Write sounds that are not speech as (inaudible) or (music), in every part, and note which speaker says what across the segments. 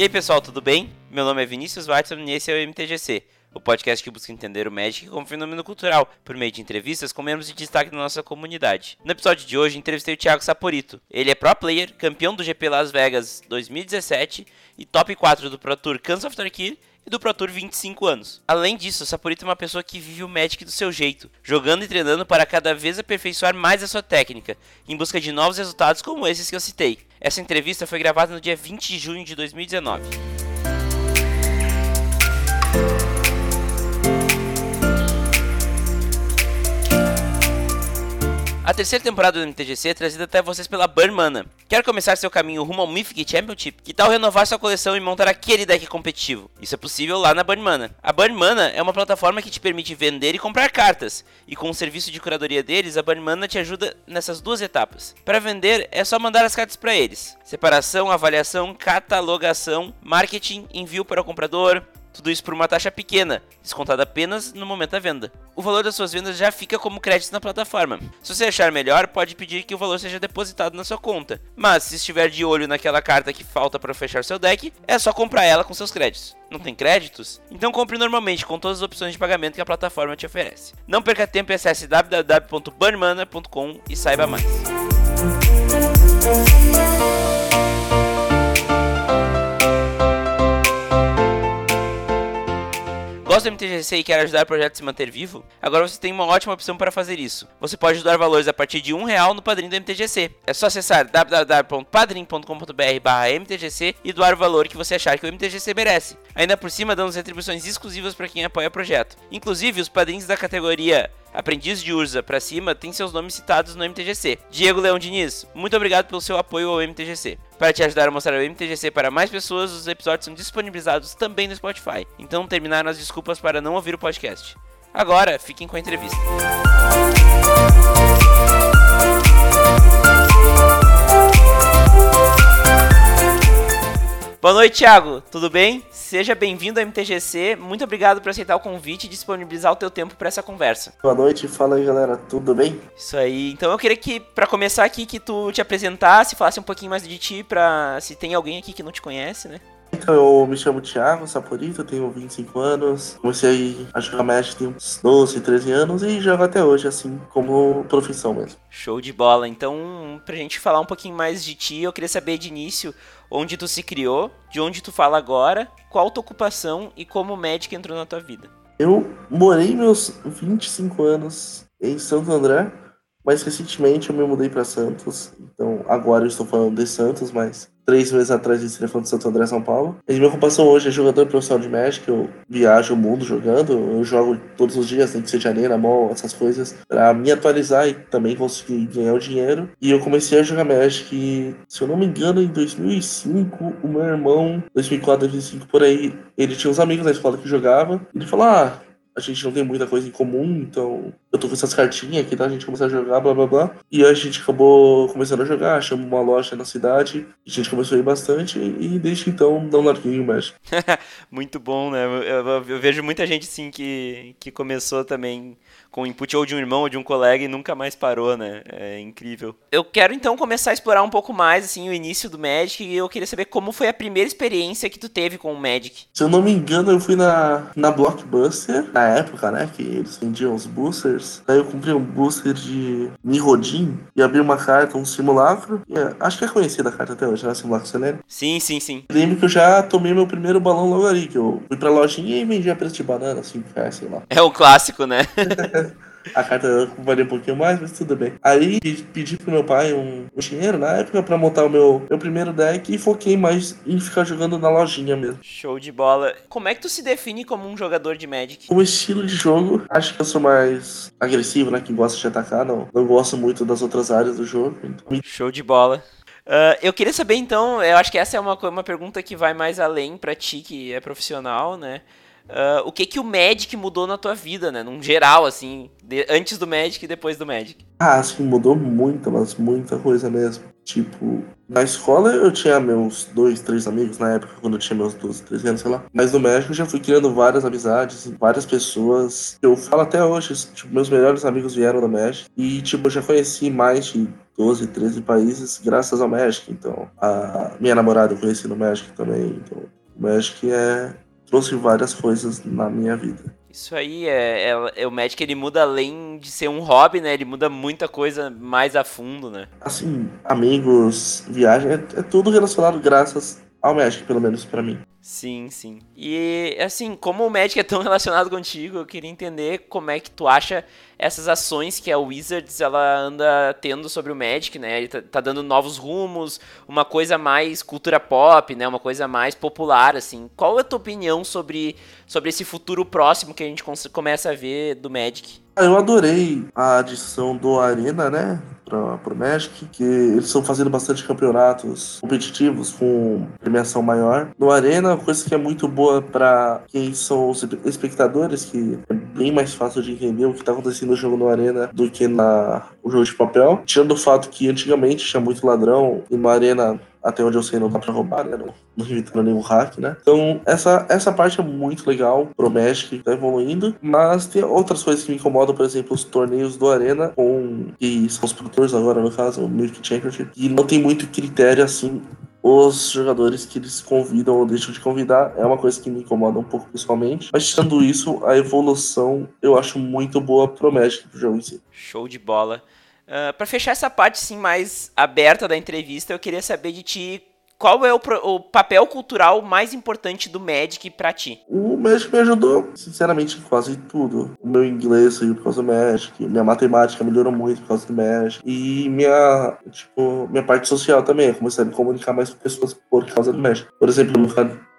Speaker 1: E aí pessoal, tudo bem? Meu nome é Vinícius Watson e esse é o MTGC, o podcast que busca entender o Magic como fenômeno cultural, por meio de entrevistas com membros de destaque da nossa comunidade. No episódio de hoje, entrevistei o Thiago Saporito. Ele é pro player, campeão do GP Las Vegas 2017 e top 4 do Pro Tour Kansas of Tarkir e do Pro Tour 25 anos. Além disso, Saporito é uma pessoa que vive o Magic do seu jeito, jogando e treinando para cada vez aperfeiçoar mais a sua técnica, em busca de novos resultados como esses que eu citei. Essa entrevista foi gravada no dia 20 de junho de 2019. A terceira temporada do MTGC é trazida até vocês pela Burn Quer começar seu caminho rumo ao Mythic Championship? Que tal renovar sua coleção e montar aquele deck competitivo? Isso é possível lá na Burn A Burn é uma plataforma que te permite vender e comprar cartas, e com o serviço de curadoria deles, a Burn te ajuda nessas duas etapas. Para vender, é só mandar as cartas para eles. Separação, avaliação, catalogação, marketing, envio para o comprador, tudo isso por uma taxa pequena, descontada apenas no momento da venda. O valor das suas vendas já fica como crédito na plataforma. Se você achar melhor, pode pedir que o valor seja depositado na sua conta. Mas se estiver de olho naquela carta que falta para fechar seu deck, é só comprar ela com seus créditos. Não tem créditos? Então compre normalmente com todas as opções de pagamento que a plataforma te oferece. Não perca tempo e acesse www.burnmana.com e saiba mais. Gosta do MTGC e quer ajudar o projeto a se manter vivo? Agora você tem uma ótima opção para fazer isso. Você pode doar valores a partir de um real no padrinho do MTGC. É só acessar www.padrim.com.br/mtgc e doar o valor que você achar que o MTGC merece. Ainda por cima, damos retribuições exclusivas para quem apoia o projeto. Inclusive, os padrinhos da categoria Aprendiz de Urza para cima têm seus nomes citados no MTGC. Diego Leão Diniz, muito obrigado pelo seu apoio ao MTGC. Para te ajudar a mostrar o MTGC para mais pessoas, os episódios são disponibilizados também no Spotify. Então terminaram as desculpas para não ouvir o podcast. Agora, fiquem com a entrevista. Boa noite, Thiago. Tudo bem? Seja bem-vindo ao MTGC. Muito obrigado por aceitar o convite e disponibilizar o teu tempo para essa conversa.
Speaker 2: Boa noite, fala aí, galera. Tudo bem?
Speaker 1: Isso aí. Então eu queria que para começar aqui que tu te apresentasse, falasse um pouquinho mais de ti para se tem alguém aqui que não te conhece, né?
Speaker 2: Então, eu me chamo Thiago Saporito, tenho 25 anos. Comecei a jogar Magic tem uns 12, 13 anos e jogo até hoje, assim, como profissão mesmo.
Speaker 1: Show de bola. Então, pra gente falar um pouquinho mais de ti, eu queria saber de início onde tu se criou, de onde tu fala agora, qual tua ocupação e como o Magic entrou na tua vida.
Speaker 2: Eu morei meus 25 anos em Santo André, mas recentemente eu me mudei para Santos. Então, agora eu estou falando de Santos, mas três meses atrás de telefone de Santo André, São Paulo. E minha ocupação hoje é jogador profissional de Magic, eu viajo o mundo jogando, eu jogo todos os dias, tem que ser janeiro, mall, essas coisas, para me atualizar e também conseguir ganhar o dinheiro. E eu comecei a jogar Magic, se eu não me engano, em 2005, o meu irmão, 2004, 2005, por aí, ele tinha uns amigos na escola que jogava, ele falou, ah, a gente não tem muita coisa em comum, então eu tô com essas cartinhas aqui, tá? A gente começou a jogar, blá blá blá. E a gente acabou começando a jogar, achamos uma loja na cidade, a gente começou a ir bastante e desde então não larguei o Magic. (laughs)
Speaker 1: Muito bom, né? Eu, eu, eu, vejo muita gente sim que, que começou também com input ou de um irmão ou de um colega e nunca mais parou, né? É incrível. Eu quero então começar a explorar um pouco mais assim o início do Magic e eu queria saber como foi a primeira experiência que tu teve com o Magic.
Speaker 2: Se eu não me engano, eu fui na, na Blockbuster, na época, né, que eles vendiam os boosters. Daí eu comprei um booster de Nirodin e abri uma carta, um simulacro. É, acho que é conhecida a carta até hoje, né? Simulacro Celene.
Speaker 1: Sim, sim, sim.
Speaker 2: lembro que eu já tomei meu primeiro balão logo ali, que eu fui pra lojinha e vendi a preço de banana, assim, sei lá.
Speaker 1: É um clássico, né? (laughs)
Speaker 2: A carta valia um pouquinho mais, mas tudo bem. Aí pedi pro meu pai um, um dinheiro na época pra montar o meu, meu primeiro deck e foquei mais em ficar jogando na lojinha mesmo.
Speaker 1: Show de bola. Como é que tu se define como um jogador de Magic?
Speaker 2: Como estilo de jogo, acho que eu sou mais agressivo, né? Que gosta de atacar, não, não gosto muito das outras áreas do jogo. Então... (laughs)
Speaker 1: Show de bola. Uh, eu queria saber então, eu acho que essa é uma, uma pergunta que vai mais além para ti, que é profissional, né? Uh, o que que o Magic mudou na tua vida, né? Num geral, assim, de, antes do Magic e depois do Magic.
Speaker 2: Ah, assim, mudou muita, mas muita coisa mesmo. Tipo, na escola eu tinha meus dois, três amigos na época, quando eu tinha meus 12, 13 anos, sei lá. Mas no México eu já fui criando várias amizades, várias pessoas. Eu falo até hoje, tipo, meus melhores amigos vieram do México. E, tipo, eu já conheci mais de 12, 13 países graças ao Magic. Então, a minha namorada eu conheci no Magic também. Então, o Magic é, trouxe várias coisas na minha vida.
Speaker 1: Isso aí é, é, é, o Magic ele muda além de ser um hobby, né? Ele muda muita coisa mais a fundo, né?
Speaker 2: Assim, amigos, viagem, é, é tudo relacionado graças ao Magic, pelo menos para mim.
Speaker 1: Sim, sim. E assim, como o Magic é tão (laughs) relacionado contigo, eu queria entender como é que tu acha essas ações que a Wizards ela anda tendo sobre o Magic, né? Ele tá, tá, dando novos rumos, uma coisa mais cultura pop, né? Uma coisa mais popular, assim. Qual é a tua opinião sobre, sobre esse futuro próximo que a gente começa a ver do Magic?
Speaker 2: Ah, eu adorei a adição do Arena, né? Para o Magic, que eles estão fazendo bastante campeonatos competitivos com premiação maior. No Arena, coisa que é muito boa para quem são os espectadores, que é bem mais fácil de entender o que está acontecendo no jogo no Arena do que na o jogo de papel. Tirando o fato que antigamente tinha muito ladrão e no Arena até onde eu sei, não dá pra roubar, né? Não, não evitando nenhum hack, né? Então, essa, essa parte é muito legal pro Magic, tá evoluindo. Mas tem outras coisas que me incomodam, por exemplo, os torneios do Arena, com, que são os produtores agora, no caso, o Mythic Championship, e não tem muito critério, assim, os jogadores que eles convidam ou deixam de convidar é uma coisa que me incomoda um pouco pessoalmente. Mas tirando isso, a evolução eu acho muito boa pro Magic pro jogo em si.
Speaker 1: Show de bola. Ah, para fechar essa parte sim mais aberta da entrevista, eu queria saber de ti qual é o, o, papel cultural mais importante do Magic para ti?
Speaker 2: O Magic me ajudou, sinceramente, em quase tudo. O meu inglês saiu por causa do Magic, minha matemática melhorou muito por causa do Magic. E minha, tipo, minha parte social também. Eu comecei a me comunicar mais com pessoas por causa do Magic. Por exemplo,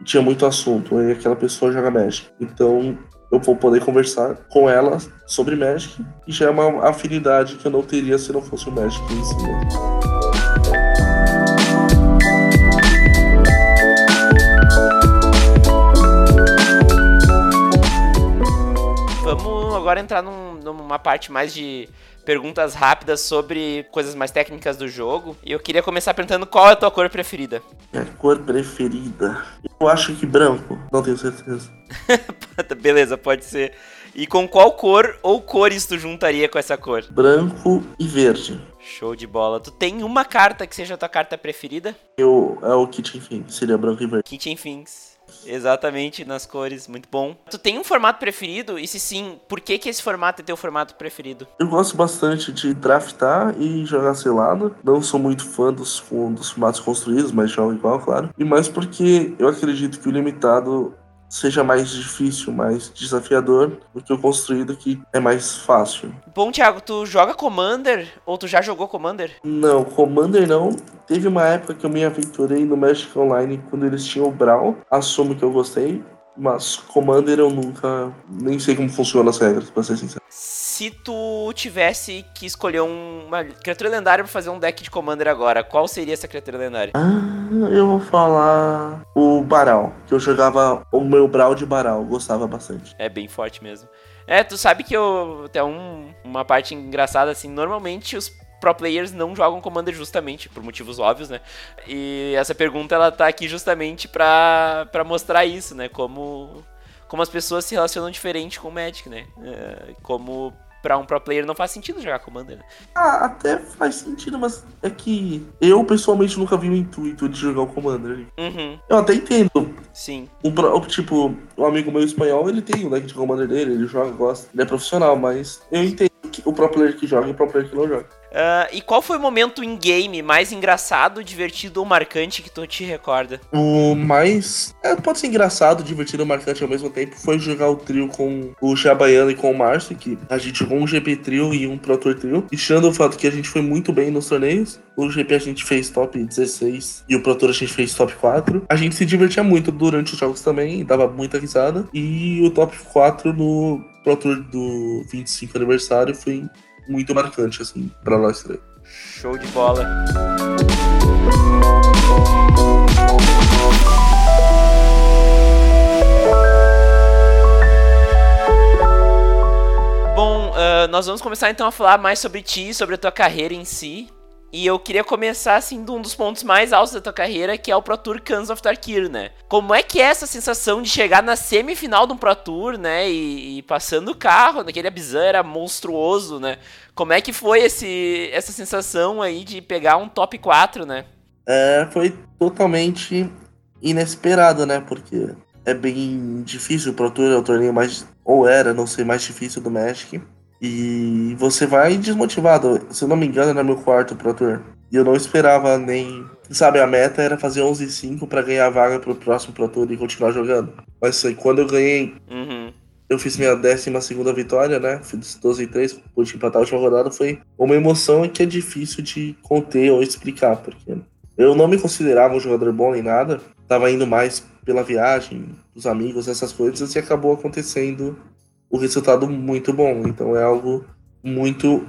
Speaker 2: tinha muito assunto, e aquela pessoa joga Magic. Então, eu vou poder conversar com ela sobre Magic, e já é uma afinidade que eu não teria se não fosse o Magic em si.
Speaker 1: Vamos agora entrar num, numa parte mais de perguntas rápidas sobre coisas mais técnicas do jogo. E eu queria começar perguntando qual é a tua cor preferida.
Speaker 2: Minha cor preferida? Eu acho que branco, não tenho certeza. (laughs)
Speaker 1: Beleza, pode ser. E com qual cor ou cores tu juntaria com essa cor?
Speaker 2: Branco e verde.
Speaker 1: Show de bola. Tu tem uma carta que seja a tua carta preferida?
Speaker 2: Eu, é o Kitchen Finks, seria branco e verde.
Speaker 1: Kitchen Finks. Exatamente, nas cores, muito bom. Tu tem um formato preferido? E se sim, por que que esse formato é teu formato preferido?
Speaker 2: Eu gosto bastante de draftar e jogar selado. Não sou muito fã dos, dos formatos construídos, mas jogo igual, claro. E mais porque eu acredito que o limitado seja mais difícil, mais desafiador do que o construído que é mais fácil.
Speaker 1: Bom, Thiago, tu joga Commander ou tu já jogou Commander?
Speaker 2: Não, Commander não. Teve uma época que eu me aventurei no Magic Online quando eles tinham o Brawl. Assumo que eu gostei, mas Commander eu nunca nem sei como funcionam as regras, pra ser sincero
Speaker 1: se tu tivesse que escolher uma criatura lendária pra fazer um deck de Commander agora, qual seria essa criatura lendária?
Speaker 2: Ah, eu vou falar o Baral, que eu jogava o meu Brawl de Baral, gostava bastante.
Speaker 1: É bem forte mesmo. É, tu sabe que eu tem um, uma parte engraçada assim, normalmente os pro players não jogam Commander justamente, por motivos óbvios, né? E essa pergunta ela tá aqui justamente pra, pra mostrar isso, né? Como, como as pessoas se relacionam diferente com o Magic, né? É, como pra um pro player não faz sentido jogar Commander. Né?
Speaker 2: Ah, até faz sentido, mas é que eu pessoalmente nunca vi o intuito de jogar o Commander.
Speaker 1: Uhum.
Speaker 2: Eu até entendo.
Speaker 1: Sim.
Speaker 2: O, tipo, um amigo meu espanhol, ele tem o deck de Commander dele, ele joga, gosta, ele é profissional, mas eu entendo que o pro player que joga e o pro player que não joga.
Speaker 1: Uh, e qual foi o momento em game mais engraçado, divertido ou marcante que tu te recorda?
Speaker 2: O mais. É, pode ser engraçado, divertido ou marcante ao mesmo tempo. Foi jogar o trio com o Chabaiano e com o Márcio, que a gente jogou um GP trio e um Pro Tour trio. E tirando o fato que a gente foi muito bem nos torneios, o GP a gente fez top 16 e o Pro Tour a gente fez top 4. A gente se divertia muito durante os jogos também, dava muita risada. E o top 4 no Pro Tour do 25 aniversário foi muito marcante, assim, para nós três.
Speaker 1: Show de bola. Bom, uh, nós vamos começar então a falar mais sobre ti, sobre a tua carreira em si. E eu queria começar, assim, de um dos pontos mais altos da tua carreira, que é o Pro Tour Cans of Tarkir, né? Como é que é essa sensação de chegar na semifinal de um Pro Tour, né? E, e passando o carro, naquele Abizan era monstruoso, né? Como é que foi esse, essa sensação aí de pegar um top 4, né?
Speaker 2: É, foi totalmente inesperado, né? Porque é bem difícil o Pro Tour, é o torneio mais. Ou era, não sei, mais difícil do México. E você vai desmotivado. Se eu não me engano, era meu quarto Pro Tour. E eu não esperava nem. Sabe, a meta era fazer 11 e 5 pra ganhar a vaga pro próximo Pro Tour e continuar jogando. Mas aí, quando eu ganhei.
Speaker 1: Uhum.
Speaker 2: Eu fiz minha 12 vitória, né? Fiz 12 e 3, pude empatar a última rodada. Foi uma emoção que é difícil de conter ou explicar, porque eu não me considerava um jogador bom nem nada. Tava indo mais pela viagem, os amigos, essas coisas, e acabou acontecendo o resultado muito bom. Então é algo muito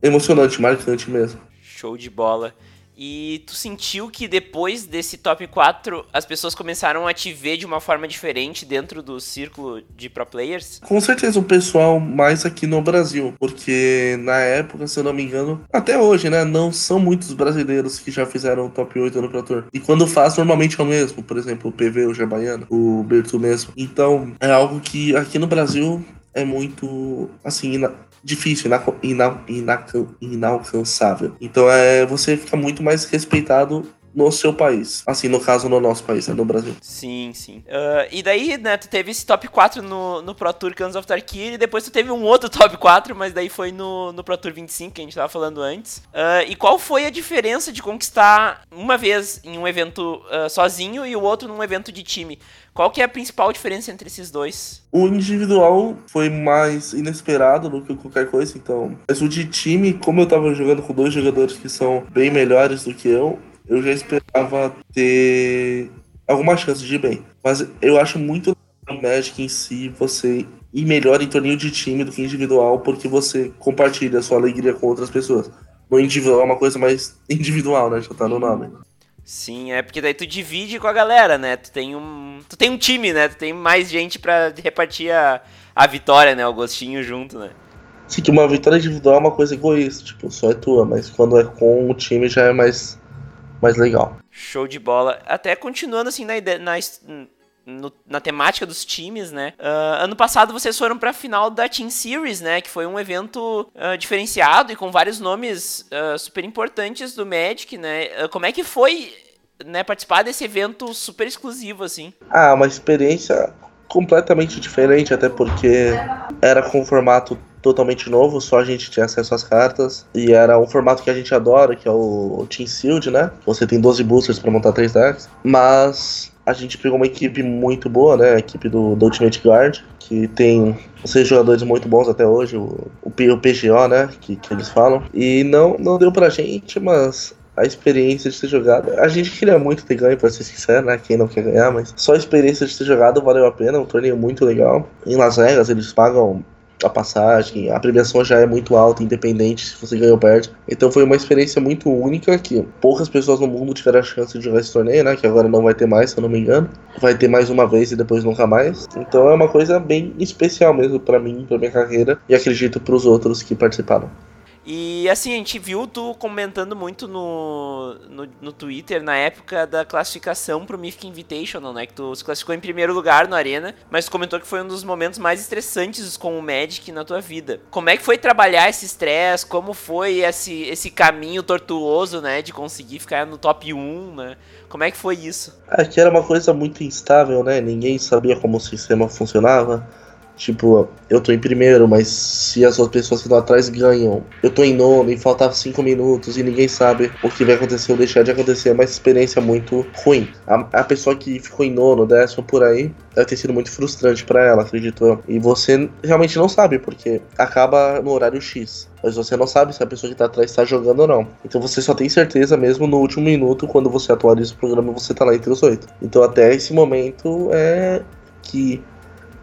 Speaker 2: emocionante, marcante mesmo.
Speaker 1: Show de bola. E tu sentiu que depois desse top 4 as pessoas começaram a te ver de uma forma diferente dentro do círculo de pro players?
Speaker 2: Com certeza o pessoal mais aqui no Brasil, porque na época, se eu não me engano, até hoje, né, não são muitos brasileiros que já fizeram o top 8 no Pro Tour. E quando faz, normalmente é o mesmo, por exemplo, o PV, o Jabaiano, o Berto mesmo. Então, é algo que aqui no Brasil é muito, assim, difícil, ina, ina, ina, inalcançável. Então é, você fica muito mais respeitado no seu país. Assim, no caso, no nosso país, né, no Brasil.
Speaker 1: Sim, sim. Uh, e daí, né, tu teve esse top 4 no, no Pro Tour Cans of Tarkir, e depois tu teve um outro (laughs) top 4, mas daí foi no, no Pro Tour 25, que a gente tava falando antes. Uh, e qual foi a diferença de conquistar uma vez em um evento uh, sozinho e o outro num evento de time? Qual que é a principal diferença entre esses dois?
Speaker 2: O individual foi mais inesperado do que qualquer coisa, então. Mas o de time, como eu tava jogando com dois jogadores que são bem melhores do que eu, eu já esperava ter alguma chance de ir bem. Mas eu acho muito o Magic em si você ir melhor em torneio de time do que individual, porque você compartilha a sua alegria com outras pessoas. No individual é uma coisa mais (laughs) individual, né? Já tá no nome.
Speaker 1: Sim, é porque daí tu divide com a galera, né? Tu tem um, tu tem um time, né? Tu tem mais gente para repartir a, a vitória, né? O gostinho junto, né?
Speaker 2: Sim, que uma vitória individual é uma coisa egoísta, tipo, só é tua, mas quando é com o time já é mais, mais legal.
Speaker 1: Show de bola. Até continuando assim na, na, no, na temática dos times, né? Uh, ano passado vocês foram para a final da Team Series, né? Que foi um evento uh, diferenciado e com vários nomes uh, super importantes do Magic, né? como é que foi, né, participar desse evento super exclusivo, assim?
Speaker 2: Ah, uma experiência completamente diferente, até porque era com formato totalmente novo, só a gente tinha acesso às cartas. E era um formato que a gente adora, que é o Team Shield, né? Você tem 12 boosters para montar 3 decks. Mas a gente pegou uma equipe muito boa, né? A equipe do, do Ultimate Guard, que tem seis jogadores muito bons até hoje, o, o, PGO, né? Que, que eles falam. E não, não deu pra gente, mas a experiência de ter jogado. A gente queria muito ter ganho, pra ser sincero, né? Quem não quer ganhar, mas só a experiência de ter jogado valeu a pena. Um torneio muito legal. Em Las Vegas, eles pagam a passagem, a premiação já é muito alta, independente se você ganhou ou perde. Então foi uma experiência muito única que poucas pessoas no mundo tiveram a chance de jogar esse torneio, né? Que agora não vai ter mais, se eu não me engano. Vai ter mais uma vez e depois nunca mais. Então é uma coisa bem especial mesmo para mim, para minha carreira e acredito para os outros que participaram.
Speaker 1: E assim, a gente viu tu comentando muito no, no, no, Twitter na época da classificação pro Mythic Invitational, né? Que tu se classificou em primeiro lugar no Arena, mas tu comentou que foi um dos momentos mais estressantes com o Magic na tua vida. Como é que foi trabalhar esse estresse? Como foi esse, esse caminho tortuoso, né? De conseguir ficar no top 1, né? Como é que foi isso?
Speaker 2: Que era uma coisa muito instável, né? Ninguém sabia como o sistema funcionava Tipo, eu tô em primeiro, mas se as outras pessoas que estão atrás ganham, eu tô em nono e faltava cinco minutos e ninguém sabe o que vai acontecer ou deixar de acontecer, é uma experiência muito ruim. A, a pessoa que ficou em nono, décimo por aí, deve ter sido muito frustrante para ela, acredito eu. E você realmente não sabe, porque acaba no horário X. Mas você não sabe se a pessoa que tá atrás tá jogando ou não. Então você só tem certeza mesmo no último minuto, quando você atualiza o programa, você tá lá entre os oito. Então até esse momento é que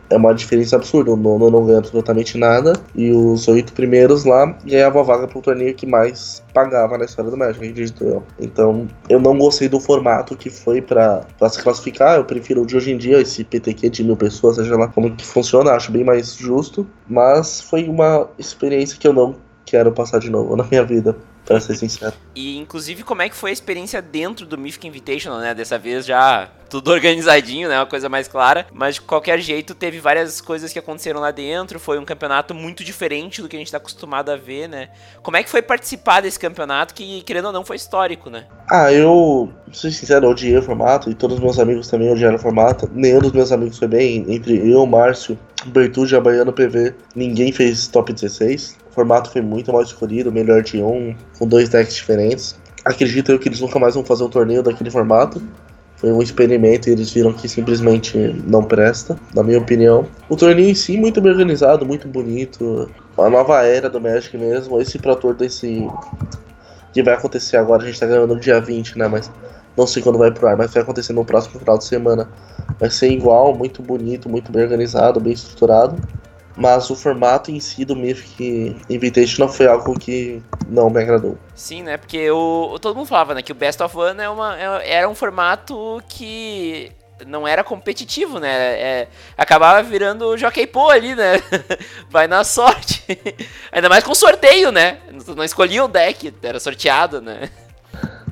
Speaker 2: é uma diferença absurda. O nono não ganha absolutamente nada. E os oito primeiros lá ganhavam a vaga pro torneio que mais pagava na história do Magic, acredito eu. Então, eu não gostei do formato que foi para se classificar. Eu prefiro o de hoje em dia, esse PTQ de mil pessoas, seja lá como que funciona, acho bem mais justo. Mas foi uma experiência que eu não quero passar de novo na minha vida. Pra ser sincero.
Speaker 1: E inclusive como é que foi a experiência dentro do Mythic Invitational, né? Dessa vez já tudo (laughs) organizadinho, né? Uma coisa mais clara. Mas de qualquer jeito, teve várias coisas que aconteceram lá dentro. Foi um campeonato muito diferente do que a gente tá acostumado a ver, né? Como é que foi participar desse campeonato que, querendo ou não, foi histórico, né?
Speaker 2: Ah, eu, ser sincero, odiei o formato e todos os meus amigos também odiaram o formato. Nenhum dos meus amigos foi bem. Entre eu, Márcio, Bertucci, Abaiano, PV, ninguém fez top 16. Formato foi muito mal escolhido, melhor de um, com dois decks diferentes. Acredito eu que eles nunca mais vão fazer um torneio daquele formato. Foi um experimento e eles viram que simplesmente não presta, na minha opinião. O torneio em si, muito bem organizado, muito bonito. A nova era do Magic mesmo. Esse Pro desse. que vai acontecer agora, a gente tá gravando no dia 20, né? Mas não sei quando vai pro ar, mas vai acontecer no próximo final de semana. Vai ser igual, muito bonito, muito bem organizado, bem estruturado. Mas o formato em si do Mythic Invitation foi algo que não me agradou.
Speaker 1: Sim, né? Porque o, todo mundo falava né, que o Best of One é uma, é, era um formato que não era competitivo, né? É, acabava virando Jockey Pô ali, né? (laughs) Vai na sorte. (laughs) Ainda mais com sorteio, né? Não escolhia o deck, era sorteado, né?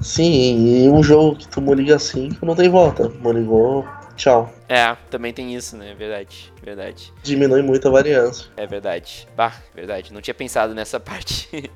Speaker 2: Sim, e um jogo que tu liga 5 não tem volta. Moligou Tchau.
Speaker 1: É, também tem isso, né? Verdade, verdade.
Speaker 2: Diminui muito a variância.
Speaker 1: É verdade. Bah, verdade. Não tinha pensado nessa (laughs) parte.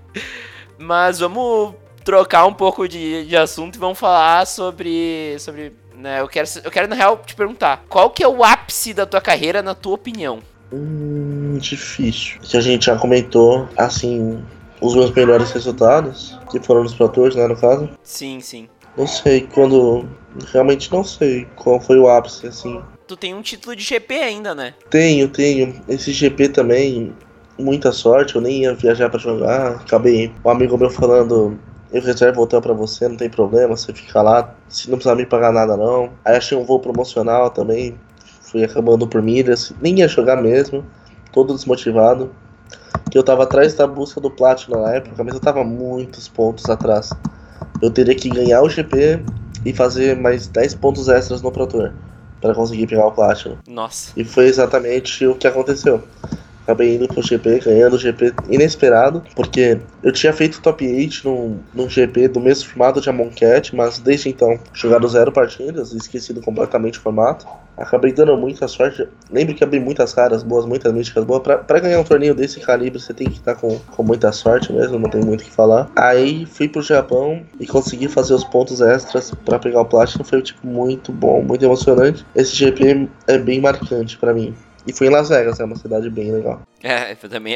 Speaker 1: Mas vamos trocar um pouco de, de assunto e vamos falar sobre. sobre né, eu, quero, eu quero, na real, te perguntar: qual que é o ápice da tua carreira, na tua opinião?
Speaker 2: Hum, difícil. Que a gente já comentou, assim, os meus melhores resultados, que foram nos Tours, né, no caso.
Speaker 1: Sim, sim.
Speaker 2: Não sei quando. Realmente não sei qual foi o ápice, assim.
Speaker 1: Tu tem um título de GP ainda, né?
Speaker 2: Tenho, tenho. Esse GP também, muita sorte, eu nem ia viajar para jogar. Acabei um amigo meu falando. Eu reservo o hotel pra você, não tem problema, você fica lá, se não precisar me pagar nada não. Aí achei um voo promocional também, fui acabando por milhas, nem ia jogar mesmo, todo desmotivado. Que eu tava atrás da busca do Platinum na época, mas eu tava muitos pontos atrás eu teria que ganhar o GP e fazer mais 10 pontos extras no Pro Tour para conseguir pegar o Platinum.
Speaker 1: Nossa.
Speaker 2: E foi exatamente o que aconteceu. Acabei indo pro GP, ganhando o GP inesperado, porque eu tinha feito top 8 num, num GP do mesmo formato de Amon Cat, mas desde então jogado zero partidas, esquecido completamente o formato. Acabei dando muita sorte. Lembro que abri muitas caras boas, muitas místicas boas. Pra, pra ganhar um torneio desse calibre, você tem que estar com, com muita sorte mesmo, não tem muito o que falar. Aí fui pro Japão e consegui fazer os pontos extras para pegar o Platinum. Foi tipo muito bom, muito emocionante. Esse GP é bem marcante para mim. E foi em Las Vegas, é uma cidade bem legal.
Speaker 1: É, também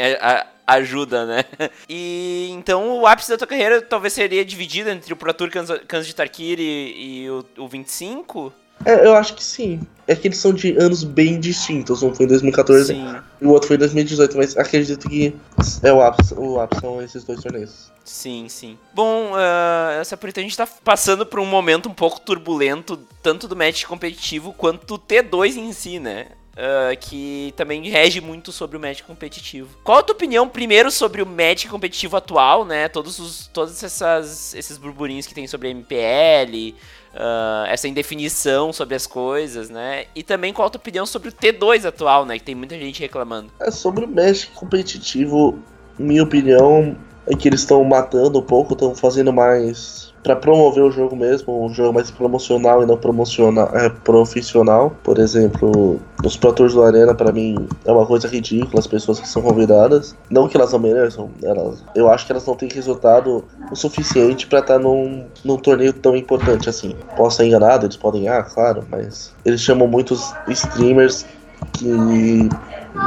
Speaker 1: ajuda, né? (laughs) E então o ápice da tua carreira talvez seria dividido entre o Pro Tour Kansas de Tarkir e, e o, o 25?
Speaker 2: É, eu acho que sim. É que eles são de anos bem distintos. Um foi em 2014 sim. e o outro foi em 2018, mas acredito que é o ápice, o ápice são esses dois torneios.
Speaker 1: Sim, sim. Bom, uh, essa por a gente tá passando por um momento um pouco turbulento, tanto do match competitivo quanto do T2 em si, né? Uh, que também rege muito sobre o Magic competitivo. Qual a tua opinião, primeiro, sobre o Magic competitivo atual, né? Todos os todos essas, esses burburinhos que tem sobre MPL, uh, essa indefinição sobre as coisas, né? E também qual a tua opinião sobre o T2 atual, né? Que tem muita gente reclamando.
Speaker 2: É, sobre o Magic competitivo, minha opinião é que eles estão matando um pouco, estão fazendo mais para promover o jogo mesmo, um jogo mais promocional e não promocional, é, profissional. Por exemplo, os Pro do Arena, para mim, é uma coisa ridícula, as pessoas que são convidadas. Não que elas não mereçam, elas, eu acho que elas não têm resultado o suficiente para estar tá num, num torneio tão importante assim. Posso estar enganado, eles podem, ah, claro, mas eles chamam muitos streamers que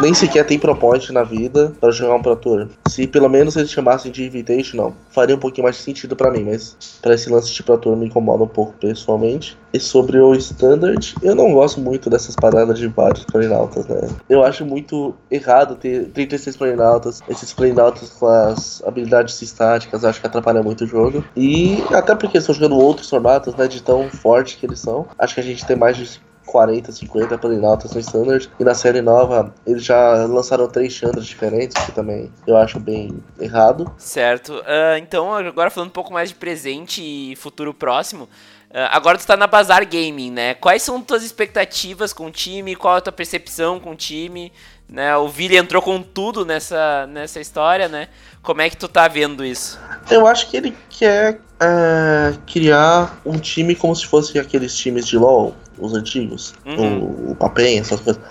Speaker 2: nem sequer tem propósito na vida para jogar um Pro Tour. Se pelo menos eles chamassem de Invitational, faria um pouquinho mais sentido para mim, mas para esse lance de Pro Tour me incomoda um pouco pessoalmente. E sobre o Standard, eu não gosto muito dessas paradas de vários planinautas, né? Eu acho muito errado ter 36 planinautas, esses planinautas com as habilidades estáticas, acho que atrapalha muito o jogo. E até porque estão jogando outros formatos, né, de tão forte que eles são, acho que a gente tem mais 40, 50 Planinautas no Standard. E na série nova, eles já lançaram três Chandras diferentes, que também eu acho bem errado.
Speaker 1: Certo. Uh, então, agora falando um pouco mais de presente e futuro próximo. Uh, agora tu tá na Bazar Gaming, né? Quais são tuas expectativas com o time? Qual a tua percepção com o time? né? O Vili entrou com tudo nessa, nessa história, né? Como é que tu tá vendo isso?
Speaker 2: Eu acho que ele quer é, criar um time como se fosse aqueles times de LoL, os antigos, uhum. o, o Papen, essas coisas.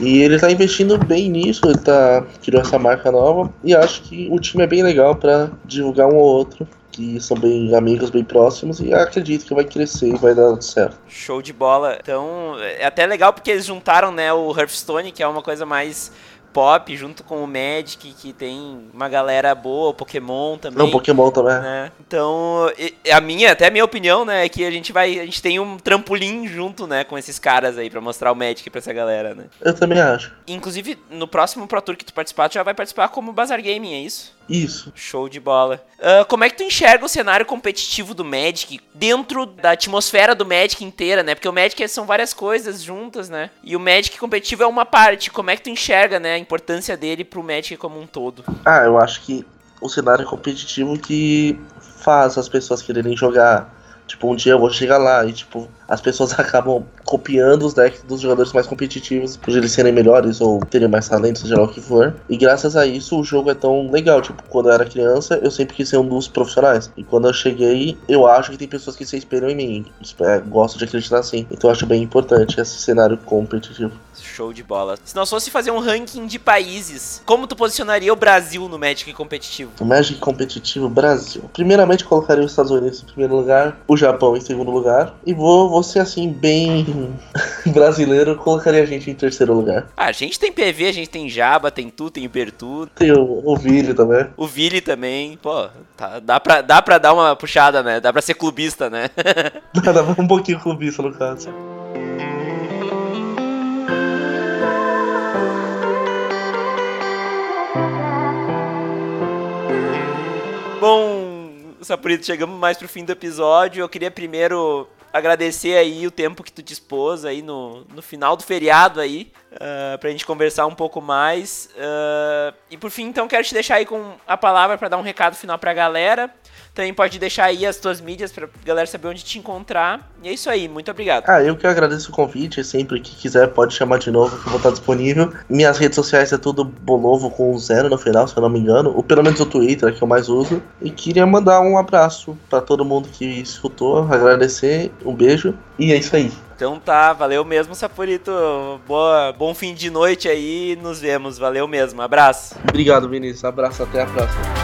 Speaker 2: E ele tá investindo bem nisso, ele tá criou essa marca nova e acho que o time é bem legal para divulgar um ou outro que são bem amigos, bem próximos, e acredito que vai crescer e vai dar certo.
Speaker 1: Show de bola. Então, é até legal porque eles juntaram, né, o Hearthstone, que é uma coisa mais pop, junto com o Magic, que tem uma galera boa, o Pokémon também.
Speaker 2: Não, Pokémon também.
Speaker 1: Né? Então, a minha, até a minha opinião, né, é que a gente vai, a gente tem um trampolim junto, né, com esses caras aí, para mostrar o Magic pra essa galera, né.
Speaker 2: Eu também acho.
Speaker 1: Inclusive, no próximo Pro Tour que tu participar, tu já vai participar como Bazar Gaming, é isso?
Speaker 2: Isso.
Speaker 1: Show de bola. Uh, como é que tu enxerga o cenário competitivo do Magic dentro da atmosfera do Magic inteira, né? Porque o Magic são várias coisas juntas, né? E o Magic competitivo é uma parte. Como é que tu enxerga, né, a importância dele pro Magic como um todo?
Speaker 2: Ah, eu acho que o cenário competitivo que faz as pessoas quererem jogar Tipo, um dia eu vou chegar lá e, tipo, as pessoas (laughs) acabam copiando os decks dos jogadores mais competitivos por eles serem melhores ou terem mais talento, seja lá o que for. E graças a isso o jogo é tão legal. Tipo, quando eu era criança, eu sempre quis ser um dos profissionais. E quando eu cheguei, eu acho que tem pessoas que se espelham em mim. É, gosto de acreditar assim. Então eu acho bem importante esse cenário competitivo.
Speaker 1: Show de bola. Se nós fosse fazer um ranking de países, como tu posicionaria o Brasil no Magic competitivo?
Speaker 2: O Magic competitivo Brasil. Primeiramente colocaria os Estados Unidos em primeiro lugar, o Japão em segundo lugar e vou, vou ser assim bem (laughs) brasileiro, colocaria a gente em terceiro lugar.
Speaker 1: Ah, a gente tem PV, a gente tem Jaba, tem Tu, tem Ibertu.
Speaker 2: Tem o, o Vili também.
Speaker 1: O Vili também. Pô, tá, dá, pra, dá pra dar uma puxada, né? Dá pra ser clubista, né? (laughs)
Speaker 2: dá, dá um pouquinho clubista no caso.
Speaker 1: Bom, Sapurito, chegamos mais pro fim do episódio. Eu queria primeiro agradecer aí o tempo que tu dispôs aí no, no final do feriado aí, uh, pra gente conversar um pouco mais. Uh, e por fim, então, quero te deixar aí com a palavra para dar um recado final pra galera. Também pode deixar aí as tuas mídias pra galera saber onde te encontrar. E é isso aí, muito obrigado.
Speaker 2: Ah, eu que agradeço o convite. Sempre que quiser, pode chamar de novo, que eu vou estar disponível. Minhas redes sociais é tudo Bolovo com zero no final, se eu não me engano. Ou pelo menos o Twitter, que eu mais uso. E queria mandar um abraço para todo mundo que escutou, agradecer, um beijo. E é isso aí.
Speaker 1: Então tá, valeu mesmo, Sapurito. Boa, bom fim de noite aí, nos vemos. Valeu mesmo, abraço.
Speaker 2: Obrigado, Vinícius. Abraço, até a próxima.